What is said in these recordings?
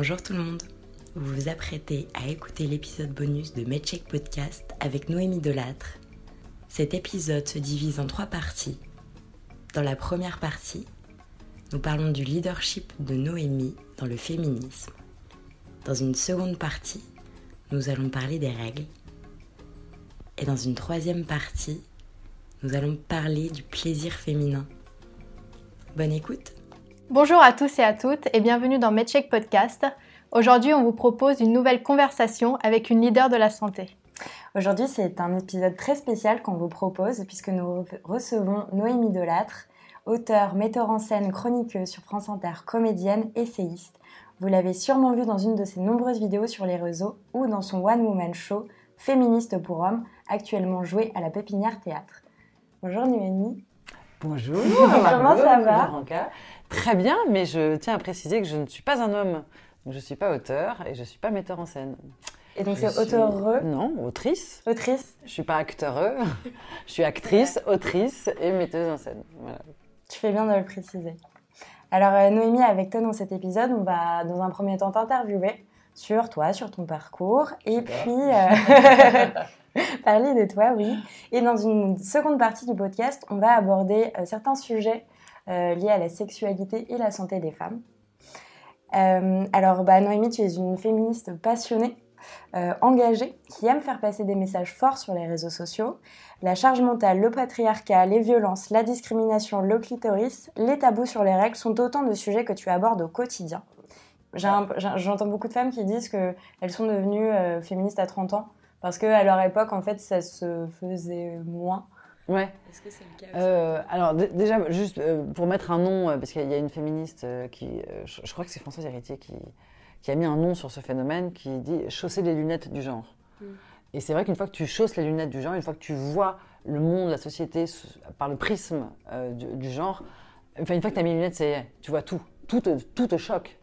Bonjour tout le monde. Vous vous apprêtez à écouter l'épisode bonus de MedCheck Podcast avec Noémie Delattre. Cet épisode se divise en trois parties. Dans la première partie, nous parlons du leadership de Noémie dans le féminisme. Dans une seconde partie, nous allons parler des règles. Et dans une troisième partie, nous allons parler du plaisir féminin. Bonne écoute Bonjour à tous et à toutes et bienvenue dans MedCheck Podcast. Aujourd'hui, on vous propose une nouvelle conversation avec une leader de la santé. Aujourd'hui, c'est un épisode très spécial qu'on vous propose puisque nous recevons Noémie Delattre, auteure, metteur en scène, chroniqueuse sur France Inter, comédienne, essayiste. Vous l'avez sûrement vu dans une de ses nombreuses vidéos sur les réseaux ou dans son One Woman Show Féministe pour hommes, actuellement joué à la Pépinière Théâtre. Bonjour Noémie. Bonjour. Comment ça va? Très bien, mais je tiens à préciser que je ne suis pas un homme. Je ne suis pas auteur et je ne suis pas metteur en scène. Et donc c'est suis- auteur Non, autrice. autrice. Je suis pas acteur. je suis actrice, autrice et metteuse en scène. Voilà. Tu fais bien de le préciser. Alors euh, Noémie, avec toi dans cet épisode, on va dans un premier temps t'interviewer sur toi, sur ton parcours, et puis euh, parler de toi, oui. Et dans une seconde partie du podcast, on va aborder euh, certains sujets euh, liés à la sexualité et la santé des femmes. Euh, alors bah, Noémie, tu es une féministe passionnée, euh, engagée, qui aime faire passer des messages forts sur les réseaux sociaux. La charge mentale, le patriarcat, les violences, la discrimination, le clitoris, les tabous sur les règles sont autant de sujets que tu abordes au quotidien. J'entends beaucoup de femmes qui disent qu'elles sont devenues féministes à 30 ans parce qu'à leur époque, en fait, ça se faisait moins. Ouais. Est-ce que c'est le cas Euh, alors déjà, juste euh, pour mettre un nom, euh, parce qu'il y a une féministe euh, qui, je, je crois que c'est Françoise Héritier qui, qui a mis un nom sur ce phénomène qui dit chausser les lunettes du genre. Mm. Et c'est vrai qu'une fois que tu chausses les lunettes du genre, une fois que tu vois le monde, la société par le prisme du, du genre, enfin une fois que tu as mis les lunettes, c'est tu vois tout, tout te, tout te choque.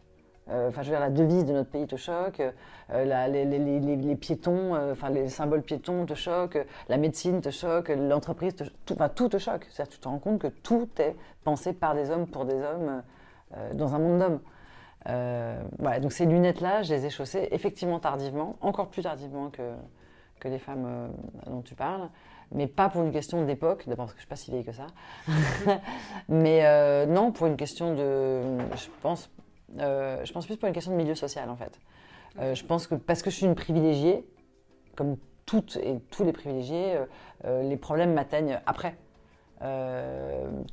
Euh, Enfin, je veux dire, la devise de notre pays te choque, euh, les, piétons, euh, enfin les symboles piétons te choquent, la médecine te choque, l'entreprise te tout, tout te choque. C'est-à-dire tu te rends compte que tout est pensé par des hommes pour des hommes dans un monde d'hommes. Voilà, donc ces lunettes-là, je les ai chaussées effectivement tardivement, encore plus tardivement que, que les femmes dont tu parles, mais pas pour une question d'époque, d'abord parce que je ne suis pas si vieille que ça, mais non, pour une question de, je pense, euh, je pense plus pour une question de milieu social en fait. Euh, je pense que parce que je suis une privilégiée, comme toutes et tous les privilégiés, euh, les problèmes m'atteignent après.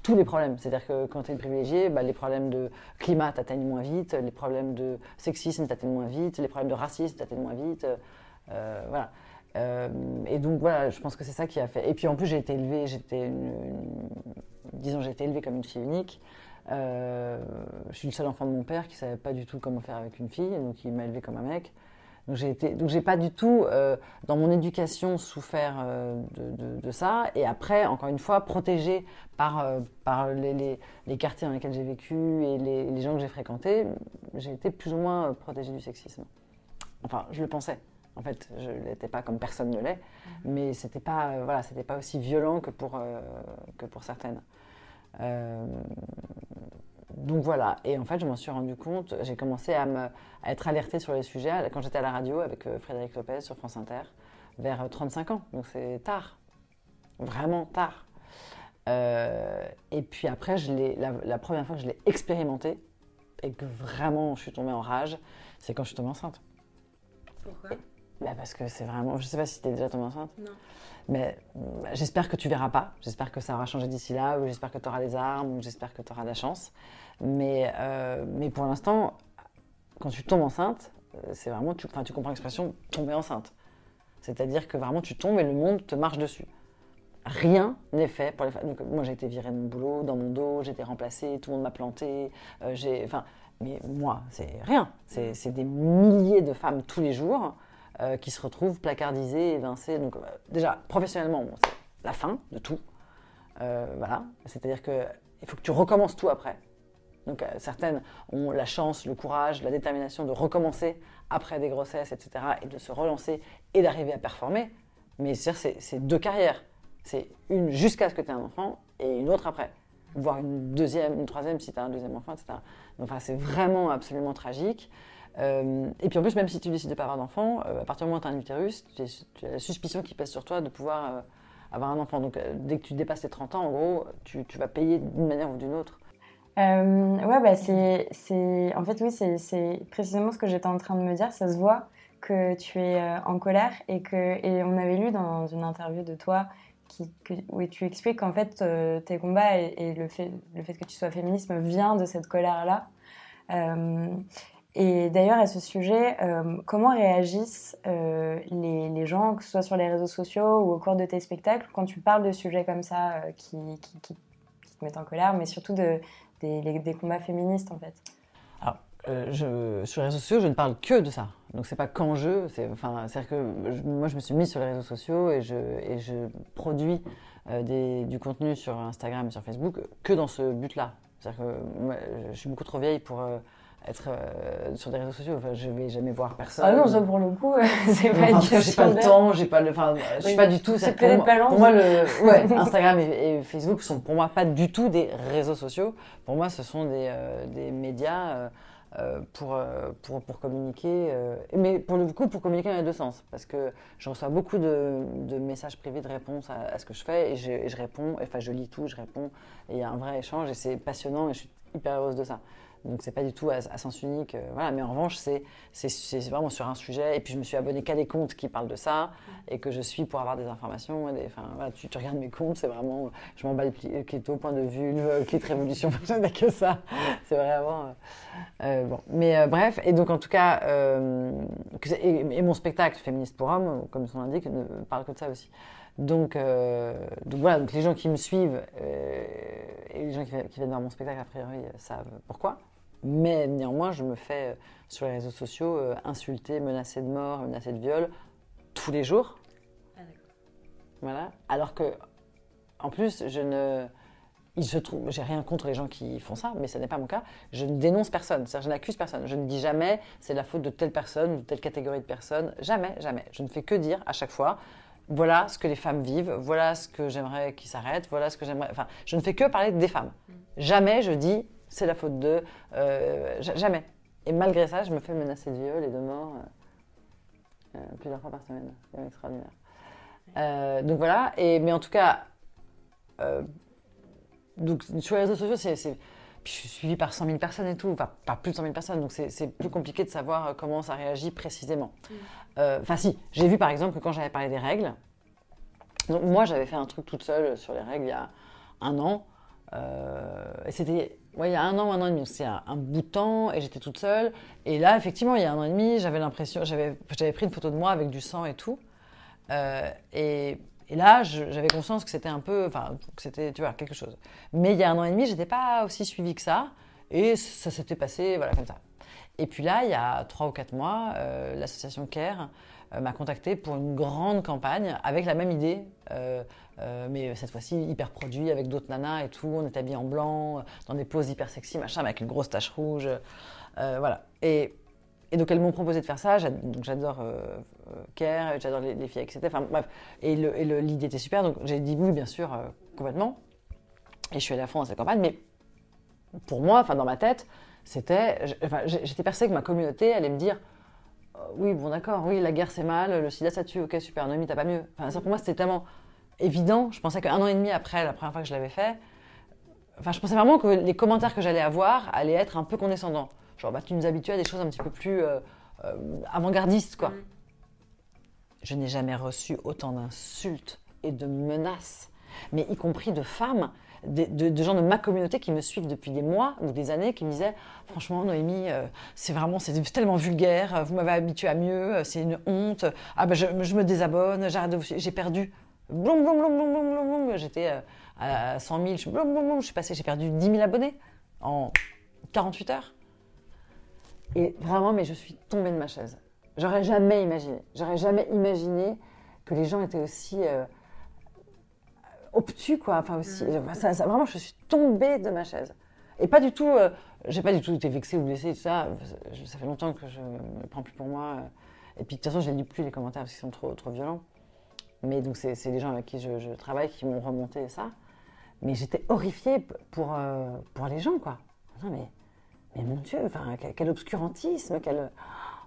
Tous les problèmes. C'est-à-dire que quand tu es une privilégiée, bah, les problèmes de climat t'atteignent moins vite, les problèmes de sexisme t'atteignent moins vite, les problèmes de racisme t'atteignent moins vite. voilà. Et donc voilà, je pense que c'est ça qui a fait. Et puis en plus, j'ai été élevée, j'étais disons, j'ai été élevée comme une fille unique. Euh, je suis le seul enfant de mon père qui savait pas du tout comment faire avec une fille, donc il m'a élevée comme un mec. Donc j'ai été, donc j'ai pas du tout euh, dans mon éducation souffert euh, de, de- de ça. Et après, encore une fois, protégée par euh, par les, les- les quartiers dans lesquels j'ai vécu et les, les gens que j'ai fréquentés, j'ai été plus ou moins protégée du sexisme. Enfin, je le pensais. En fait, je l'étais pas comme personne ne l'est, mais c'était pas voilà, c'était pas aussi violent que pour que pour certaines. Euh, donc voilà, et en fait, je m'en suis rendu compte, j'ai commencé à, être alertée sur les sujets quand j'étais à la radio avec euh, Frédéric Lopez sur France Inter, vers euh, 35 ans, donc c'est tard, vraiment tard. Euh, et puis après, la, la première fois que je l'ai expérimenté, et que vraiment je suis tombée en rage, c'est quand je suis tombée enceinte. Pourquoi? Bah parce que c'est vraiment, je sais pas si tu es déjà tombée enceinte. Non. Mais bah, j'espère que tu verras pas. J'espère que ça aura changé d'ici là, ou j'espère que tu auras les armes, ou j'espère que tu auras de la chance. Mais, euh, mais pour l'instant, quand tu tombes enceinte, euh, c'est vraiment, tu, enfin, tu comprends l'expression tomber enceinte. C'est-à-dire que vraiment tu tombes et le monde te marche dessus. Rien n'est fait pour les femmes. Donc, moi j'ai été virée de mon boulot, dans mon dos, j'ai été remplacée, tout le monde m'a planté. euh, j'ai, enfin, mais moi, c'est rien. C'est, c'est des milliers de femmes tous les jours euh, qui se retrouvent placardisées, évincées. Donc, euh, déjà, professionnellement, c'est la fin de tout. Euh, voilà. C'est-à-dire qu'il faut que tu recommences tout après. Donc, certaines ont la chance, le courage, la détermination de recommencer après des grossesses, etc., et de se relancer et d'arriver à performer. Mais c'est, deux carrières. C'est une jusqu'à ce que tu aies un enfant et une autre après. Voire une deuxième, une troisième si tu as un deuxième enfant, etc. Enfin, c'est vraiment absolument tragique. Euh, et puis en plus, même si tu décides de pas avoir d'enfant, euh, à partir du moment où tu as un utérus, tu, as la suspicion qui pèse sur toi de pouvoir euh, avoir un enfant. Donc dès que tu dépasses les 30 ans, en gros, tu, vas payer d'une manière ou d'une autre. Ouais, bah c'est, en fait, oui, c'est, précisément ce que j'étais en train de me dire. Ça se voit que tu es en colère et que, et on avait lu dans une interview de toi où tu expliques qu'en fait, tes combats et, le fait, le fait que tu sois féministe vient de cette colère-là. Et d'ailleurs, à ce sujet, euh, comment réagissent euh, les, gens, que ce soit sur les réseaux sociaux ou au cours de tes spectacles, quand tu parles de sujets comme ça euh, qui, te mettent en colère, mais surtout de, des, combats féministes en fait? Alors, sur les réseaux sociaux, je ne parle que de ça. Donc c'est pas qu'en jeu, c'est-à-dire que moi je me suis mise sur les réseaux sociaux et je, produis du contenu sur Instagram et sur Facebook que dans ce but-là. C'est-à-dire que moi, je suis beaucoup trop vieille pour être euh, sur des réseaux sociaux. Enfin, je vais jamais voir personne. Ah non, ça pour le coup, c'est Enfin, pas une en tout cas, j'ai pas le temps, j'ai pas le, enfin, je suis Oui. pas du tout. C'est pour, pour moi, le, ouais, Instagram et, et Facebook sont pour moi pas du tout des réseaux sociaux. Pour moi, ce sont des, euh, des médias euh, pour, pour, pour communiquer. mais pour le coup, pour communiquer dans les deux sens, parce que je reçois beaucoup de, de messages privés de réponses à, à ce que je fais et je, et je réponds. Enfin, je lis tout, je réponds et il y a un vrai échange et c'est passionnant et je suis hyper heureuse de ça. Donc c'est pas du tout à, sens unique, euh, voilà. Mais en revanche, c'est c'est vraiment sur un sujet. Et puis je me suis abonnée qu'à des comptes qui parlent de ça et que je suis pour avoir des informations. Des, tu, regardes mes comptes, c'est vraiment, je m'emballe pli- clito, point de vulve, clit révolution, je n'ai que ça. C'est vraiment euh, euh, bon. Mais euh, bref, et donc en tout cas, euh, et, mon spectacle féministe pour hommes, comme son l'indique, ne parle que de ça aussi. Donc, euh, donc voilà, donc les gens qui me suivent euh, et les gens qui, qui viennent voir mon spectacle, a priori, euh, savent pourquoi. Mais néanmoins, je me fais euh, sur les réseaux sociaux euh, insulter, menacer de mort, menacer de viol tous les jours. Voilà. Alors que, en plus, je ne. Il se trouve, j'ai rien contre les gens qui font ça, mais ce n'est pas mon cas. Je ne dénonce personne, c'est-à-dire je n'accuse personne. Je ne dis jamais c'est la faute de telle personne ou de telle catégorie de personnes. Jamais, jamais. Je ne fais que dire à chaque fois voilà ce que les femmes vivent, voilà ce que j'aimerais qu'ils s'arrêtent, voilà ce que j'aimerais. Enfin, je ne fais que parler des femmes. Jamais je dis c'est la faute de. euh, ja- jamais. Et malgré ça, je me fais menacer de viol et de mort euh, euh, plusieurs fois par semaine. C'est extraordinaire. Euh, donc voilà. Et, mais en tout cas, donc, sur les réseaux sociaux, c'est. puis je suis suivie par 100 000 personnes et tout, enfin pas plus de 100 000 personnes, donc c'est plus compliqué de savoir comment ça réagit précisément. Euh, Enfin si, j'ai vu par exemple que quand j'avais parlé des règles, donc moi j'avais fait un truc toute seule sur les règles il y a un an, euh, c'était ouais, il y a un an un an et demi, c'était un, bout de temps et j'étais toute seule. Et là effectivement il y a un an et demi, j'avais l'impression, j'avais pris une photo de moi avec du sang et tout, Euh, et, là j'avais conscience que c'était un peu, enfin que c'était tu vois quelque chose. Mais il y a un an et demi j'étais pas aussi suivie que ça, et ça s'était passé voilà comme ça. Et puis là, il y a trois ou quatre mois, euh, l'association CARE m'a contacté pour une grande campagne avec la même idée, euh, mais cette fois-ci hyper produit avec d'autres nanas et tout. On est habillés en blanc, euh, dans des poses hyper sexy, machin, avec une grosse tache rouge. euh, voilà. Et, et donc elles m'ont proposé de faire ça. Donc J'adore euh, CARE, j'adore les, les filles c'était. Enfin bref. Et l'idée était super. Donc j'ai dit oui, bien sûr, complètement. Et je suis allée à fond dans cette campagne. Mais pour moi, enfin dans ma tête, c'était, j'étais persuadée que ma communauté allait me dire, oui, bon d'accord, oui, la guerre c'est mal, le sida ça tue, ok super, Noémie t'as pas mieux. Enfin, ça pour moi c'était tellement évident. Je pensais qu'un an et demi après la première fois que je l'avais fait, enfin je pensais vraiment que les commentaires que j'allais avoir allaient être un peu condescendants. Genre bah tu nous habitues à des choses un petit peu plus euh, euh, avant-gardistes quoi. Je n'ai jamais reçu autant d'insultes et de menaces, mais y compris de femmes, de, de- de gens de ma communauté qui me suivent depuis des mois ou des années, qui me disaient Franchement, Noémie, euh, c'est vraiment c'est tellement vulgaire, vous m'avez habitué à mieux, c'est une honte, ah ben je, je me désabonne, j'arrête j'ai perdu. Blum, blum, blum, blum, blum, blum. J'étais euh, à 100 000, je, blum, blum, je suis passée, j'ai perdu 10 000 abonnés en 48 heures. Et vraiment, mais je suis tombée de ma chaise. J'aurais jamais imaginé. J'aurais jamais imaginé que les gens étaient aussi euh, obtus, quoi. Enfin, aussi. enfin, ça- ça- vraiment, je suis tombée de ma chaise. Et pas du tout. euh, j'ai pas du tout été vexée ou blessée, tout ça. Ça, fait longtemps que je ne prends plus pour moi. Et puis, de toute façon, je ne lis plus les commentaires parce qu'ils sont trop, trop violents. Mais donc, c'est les gens avec qui je, travaille qui m'ont remonté ça. Mais j'étais horrifiée pour, euh, pour les gens, quoi. Non, mais mais mon Dieu, quel, obscurantisme, quel,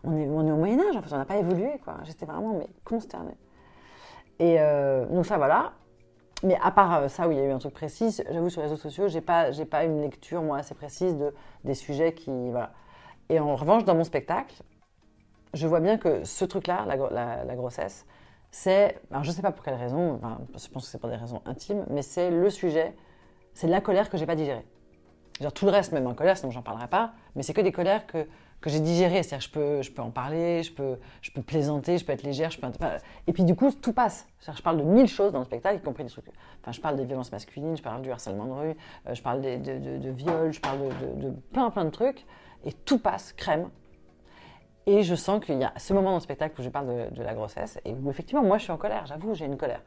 on est, on est au Moyen Âge, en fait, on n'a pas évolué, quoi. J'étais vraiment mais consternée. Et euh, donc ça, voilà. Mais à part euh, ça, où il y a eu un truc précis, j'avoue sur les réseaux sociaux, j'ai pas, j'ai pas une lecture moi assez précise de des sujets qui, voilà. Et en revanche, dans mon spectacle, je vois bien que ce truc-là, la grossesse, c'est, alors je sais pas pour quelle raison, enfin, je pense que c'est pour des raisons intimes, mais c'est le sujet, c'est la colère que j'ai pas digérée. Genre tout le reste, même en colère, sinon j'en parlerai pas, mais c'est que des colères que, que j'ai digérées. C'est-à-dire je peux, je peux en parler, je peux, je peux plaisanter, je peux être légère, je peux... et puis du coup, tout passe. Je parle de mille choses dans le spectacle, y compris des trucs... Enfin, je parle des violences masculines, je parle du harcèlement de rue, euh, je parle de, de, de viol, je parle de, de- de plein plein de trucs, et tout passe, crème. Et je sens qu'il y a ce moment dans le spectacle où je parle de, la grossesse, et où effectivement, moi je suis en colère, j'avoue, j'ai une colère.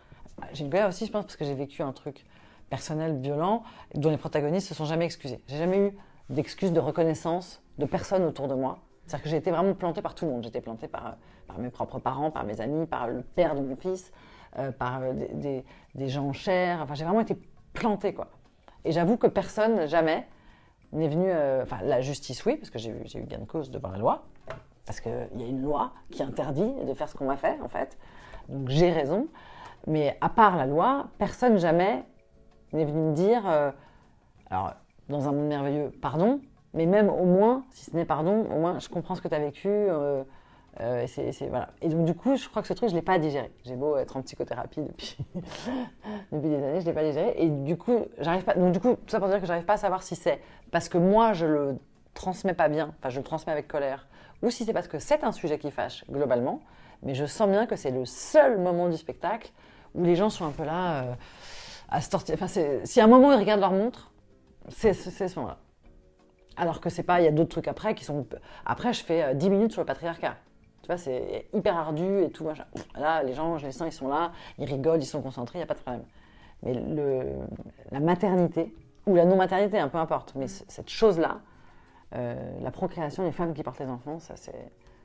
J'ai une colère aussi, je pense, parce que j'ai vécu un truc personnel violent dont les protagonistes se sont jamais excusés. J'ai jamais eu d'excuses de reconnaissance de personne autour de moi. C'est-à-dire que j'ai été vraiment plantée par tout le monde. J'étais plantée par, mes propres parents, par mes amis, par le père de mon fils, euh, par euh, des, gens chers. Enfin, j'ai vraiment été plantée, quoi. Et j'avoue que personne, jamais, n'est venu... euh, Enfin, la justice, oui, parce que j'ai eu, eu gain de cause devant la loi. Parce qu'il y a une loi qui interdit de faire ce qu'on m'a fait, en fait. Donc j'ai raison. Mais à part la loi, personne jamais n'est venu me dire, euh, alors dans un monde merveilleux, pardon, mais même au moins, si ce n'est pardon, au moins je comprends ce que tu as vécu. euh, euh, et, donc du coup, je crois que ce truc, je ne l'ai pas digéré. J'ai beau être en psychothérapie depuis, depuis des années, je ne l'ai pas digéré. Et du coup, j'arrive pas. Donc du coup, tout ça pour dire que j'arrive pas à savoir si c'est parce que moi, je le transmets pas bien, enfin je le transmets avec colère, ou si c'est parce que c'est un sujet qui fâche globalement. Mais je sens bien que c'est le seul moment du spectacle où les gens sont un peu là euh, à se tortiller. Enfin, si à un moment ils regardent leur montre, c'est ce moment-là. Alors que c'est pas, il y a d'autres trucs après qui sont. Après, je fais euh, 10 minutes sur le patriarcat. Tu vois, c'est hyper ardu et tout machin. Là, les gens, je les sens, ils sont là, ils rigolent, ils sont concentrés, il n'y a pas de problème. Mais le, la maternité, ou la non-maternité, hein, peu importe, mais cette chose-là, euh, la procréation, les femmes qui portent les enfants, ça, ça,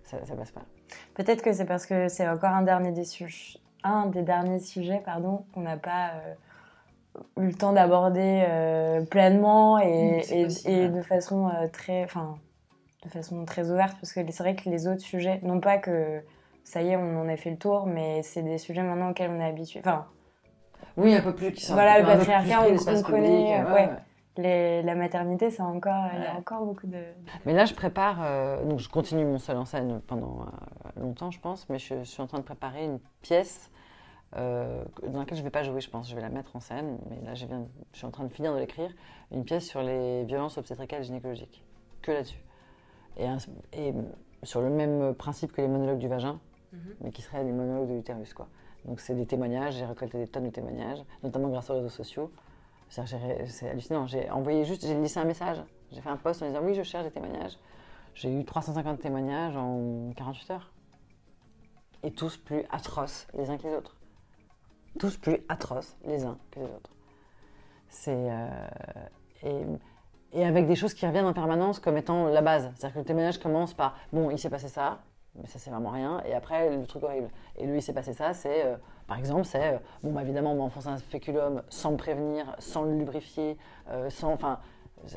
ça passe pas. Peut-être que c'est parce que c'est encore un, dernier des un des derniers sujets pardon, qu'on n'a pas euh, eu le temps d'aborder euh, pleinement et, de façon très, enfin, de façon très ouverte parce que c'est vrai que les autres sujets, non pas que ça y est, on en a fait le tour, mais c'est des sujets maintenant auxquels on est habitué. Enfin, Oui, un peu plus qui sont Voilà, le patriarcat, on- connaît, public, ouais. Les- la maternité, c'est encore, il y a encore beaucoup de. Mais là, je prépare. euh, donc, je continue mon seul en scène pendant euh, longtemps, je pense. Mais je, suis en train de préparer une pièce euh, dans laquelle je ne vais pas jouer, je pense. Je vais la mettre en scène. Mais là, je, viens, je suis en train de finir de l'écrire. Une pièce sur les violences obstétricales et gynécologiques. Que là-dessus. Et, sur le même principe que les monologues du vagin, mais qui seraient des monologues de l'utérus, quoi. Donc, c'est des témoignages. J'ai récolté des tonnes de témoignages, notamment grâce aux réseaux sociaux. C'est hallucinant. J'ai envoyé juste, j'ai laissé un message. J'ai fait un post en disant oui, je cherche des témoignages. J'ai eu 350 témoignages en 48 heures. Et tous plus atroces les uns que les autres. Tous plus atroces les uns que les autres. C'est. euh, et, et avec des choses qui reviennent en permanence comme étant la base. C'est-à-dire que le témoignage commence par bon, il s'est passé ça, mais ça c'est vraiment rien. Et après, le truc horrible. Et lui, il s'est passé ça, c'est. euh, par exemple, c'est. euh, bon, bah, évidemment, on m'a enfoncé un spéculum sans me prévenir, sans le lubrifier, euh, sans. Enfin,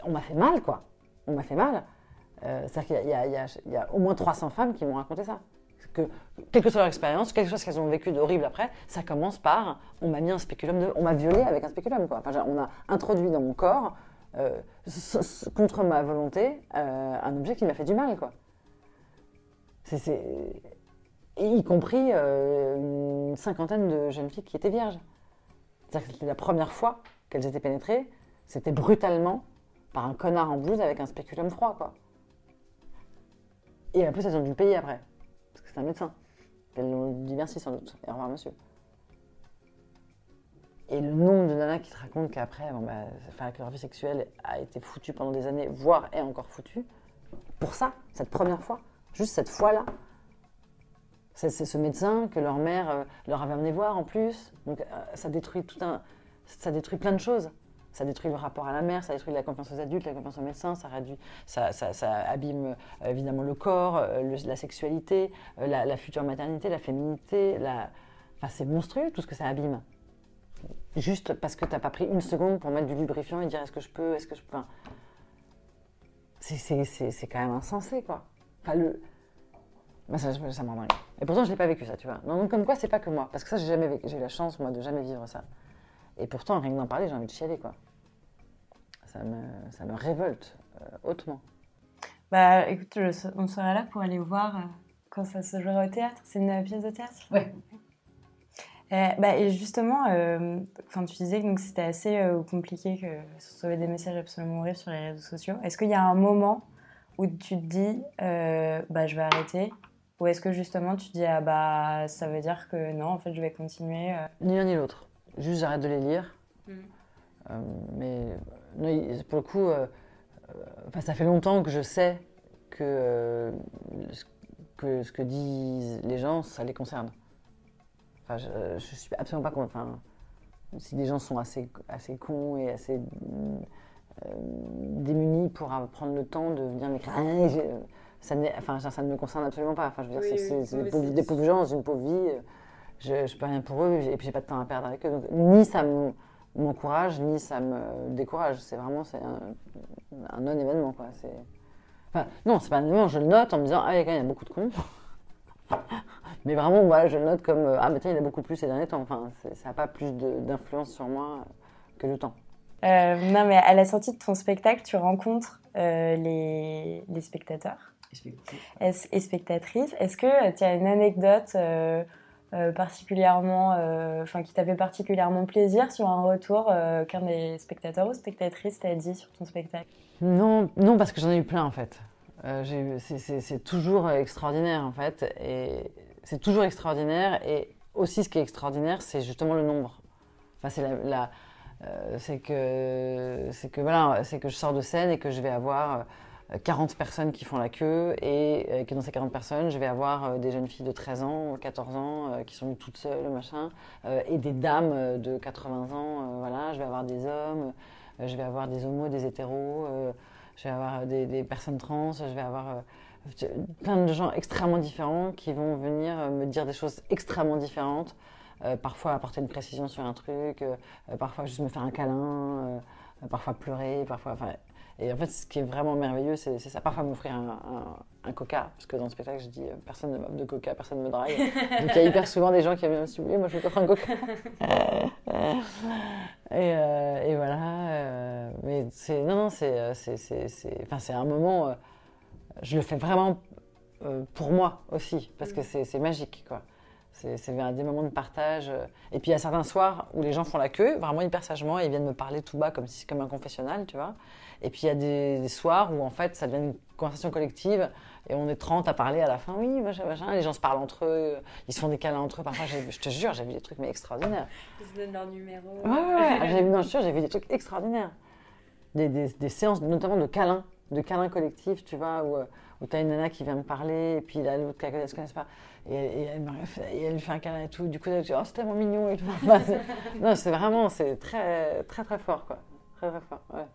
on m'a fait mal, quoi. On m'a fait mal. Euh, C'est-à-dire qu'il y, a- au moins 300 femmes qui m'ont raconté ça. Que, quelle que soit leur expérience, quelque chose qu'elles ont vécu d'horrible après, ça commence par on m'a mis un spéculum, de, on m'a violé avec un spéculum. Quoi. Enfin, on a introduit dans mon corps, contre ma volonté, un objet qui m'a fait du mal. Quoi. C'est- Y compris euh, une cinquantaine de jeunes filles qui étaient vierges. C'est-à-dire que c'était la première fois qu'elles étaient pénétrées, c'était brutalement par un connard en blouse avec un spéculum froid, quoi. Et en plus, elles ont dû le payer après, parce que c'est un médecin. Elles l'ont dit merci sans doute, et au revoir monsieur. Et le nombre de nanas qui te racontent qu'après, bon, bah, que leur vie sexuelle a été foutue pendant des années, voire est encore foutue, pour ça, cette première fois, juste cette fois-là. C'est ce médecin que leur mère euh, leur avait amené voir en plus. Donc euh, ça détruit tout un, ça détruit plein de choses. Ça détruit le rapport à la mère, ça détruit la confiance aux adultes, la confiance aux médecins, ça réduit, ça, ça- abîme euh, évidemment le corps, la sexualité, la, future maternité, la féminité. La... Enfin, c'est monstrueux tout ce que ça abîme. Juste parce que tu n'as pas pris une seconde pour mettre du lubrifiant et dire est-ce que je peux, est-ce que je peux. C'est quand même insensé, quoi. Enfin, le... Bah, ça, ça, me rend dingue. Et pourtant, je l'ai pas vécu, ça, tu vois. Non, donc, comme quoi, c'est pas que moi. Parce que ça, j'ai jamais vécu. J'ai eu la chance, moi, de jamais vivre ça. Et pourtant, rien que d'en parler, j'ai envie de chialer, quoi. Ça me, ça me révolte euh, hautement. Bah écoute, je- on sera là pour aller voir euh, quand ça se jouera au théâtre. C'est une euh, pièce de théâtre Ouais. Euh, bah, et justement, enfin, tu disais que c'était assez compliqué que se trouver des messages absolument horribles sur les réseaux sociaux. Est-ce qu'il y a un moment où tu te dis, bah, je vais arrêter? Ou est-ce que justement tu dis, ah bah, ça veut dire que non, en fait, je vais continuer euh. Ni l'un ni l'autre. Juste, j'arrête de les lire. Mm. Euh, mais pour le coup, euh, euh, enfin, ça fait longtemps que je sais que, euh, ce- que ce que disent les gens, ça les concerne. Enfin, je, je suis absolument pas con- Enfin, si des gens sont assez, assez cons et assez euh, démunis pour prendre le temps de venir m'écrire, Ah, ça, enfin, ça, ça ne me concerne absolument pas. Enfin, je veux dire, Oui, c'est oui. des, pauvres, des pauvres gens dans une pauvre vie. Je, je peux rien pour eux et puis j'ai pas de temps à perdre avec eux. Donc, ni ça me- m'encourage, ni ça me décourage. C'est vraiment c'est un, un non-événement. Quoi. C'est... Enfin, non, c'est pas un événement. Je le note en me disant, ah, il y a beaucoup de cons. Mais vraiment, voilà, je le note comme, euh, ah, mais tiens, il y en a beaucoup plus ces derniers temps. Enfin, ça n'a pas plus d'influence sur moi que le temps. Euh, non, mais à la sortie de ton spectacle, tu rencontres euh, les, les spectateurs et spectatrices. Est-ce que tu as une anecdote euh, euh, particulièrement, euh, enfin, qui t'a fait particulièrement plaisir sur un retour euh, qu'un des spectateurs ou spectatrices t'a dit sur ton spectacle? Non, non, parce que j'en ai eu plein en fait. Euh, c'est- toujours extraordinaire en fait. Et c'est toujours extraordinaire. Et aussi, ce qui est extraordinaire, c'est justement le nombre. Enfin, c'est la, la- euh, c'est que, c'est que voilà, c'est que je sors de scène et que je vais avoir euh, 40 personnes qui font la queue et euh, que dans ces 40 personnes, je vais avoir euh, des jeunes filles de 13 ans, 14 ans euh, qui sont toutes seules, machin, et des dames de 80 ans, voilà, je vais avoir des hommes, je vais avoir des homos, des hétéros, je vais avoir des, des personnes trans, je vais avoir plein de gens extrêmement différents qui vont venir me dire des choses extrêmement différentes. Parfois apporter une précision sur un truc, parfois juste me faire un câlin, parfois pleurer, parfois. Et en fait, ce qui est vraiment merveilleux, c'est ça. Parfois m'offrir un, un- un coca, parce que dans le spectacle, je dis euh, personne ne m'offre de coca, personne ne me drague. Donc il y a hyper souvent des gens qui viennent me oui, moi je veux t'offrir un coca. et, euh, et voilà. euh, mais c'est non, non, c'est c'est c'est c'est- enfin, c'est un moment. je le fais vraiment pour moi aussi, parce que c'est c'est magique, quoi. C'est des moments de partage. euh. Et puis il y a certains soirs où les gens font la queue, vraiment hyper sagement, et ils viennent me parler tout bas comme si comme un confessionnal, tu vois. Et puis il y a des, des soirs où en fait ça devient une conversation collective et on est 30 à parler à la fin, oui, machin, machin. Les gens se parlent entre eux, ils se font des câlins entre eux. Parfois, je te jure, j'ai vu des trucs mais extraordinaires. Ils se donnent leur numéro. Ouais, ouais, ouais. J'ai vu, non, je te jure, j'ai vu des trucs extraordinaires. Des, des, des séances, notamment de câlins, de câlins collectifs, tu vois, où, euh, où tu as une nana qui vient me parler, et puis là, l'autre qui ne se connaissent pas, et, elle- et elle, me fait- et elle lui fait un câlin et tout. Du coup, elle dit, oh, c'est tellement mignon. Et tout. Non, c'est vraiment, c'est très, très, très fort, quoi. Très, très fort, ouais.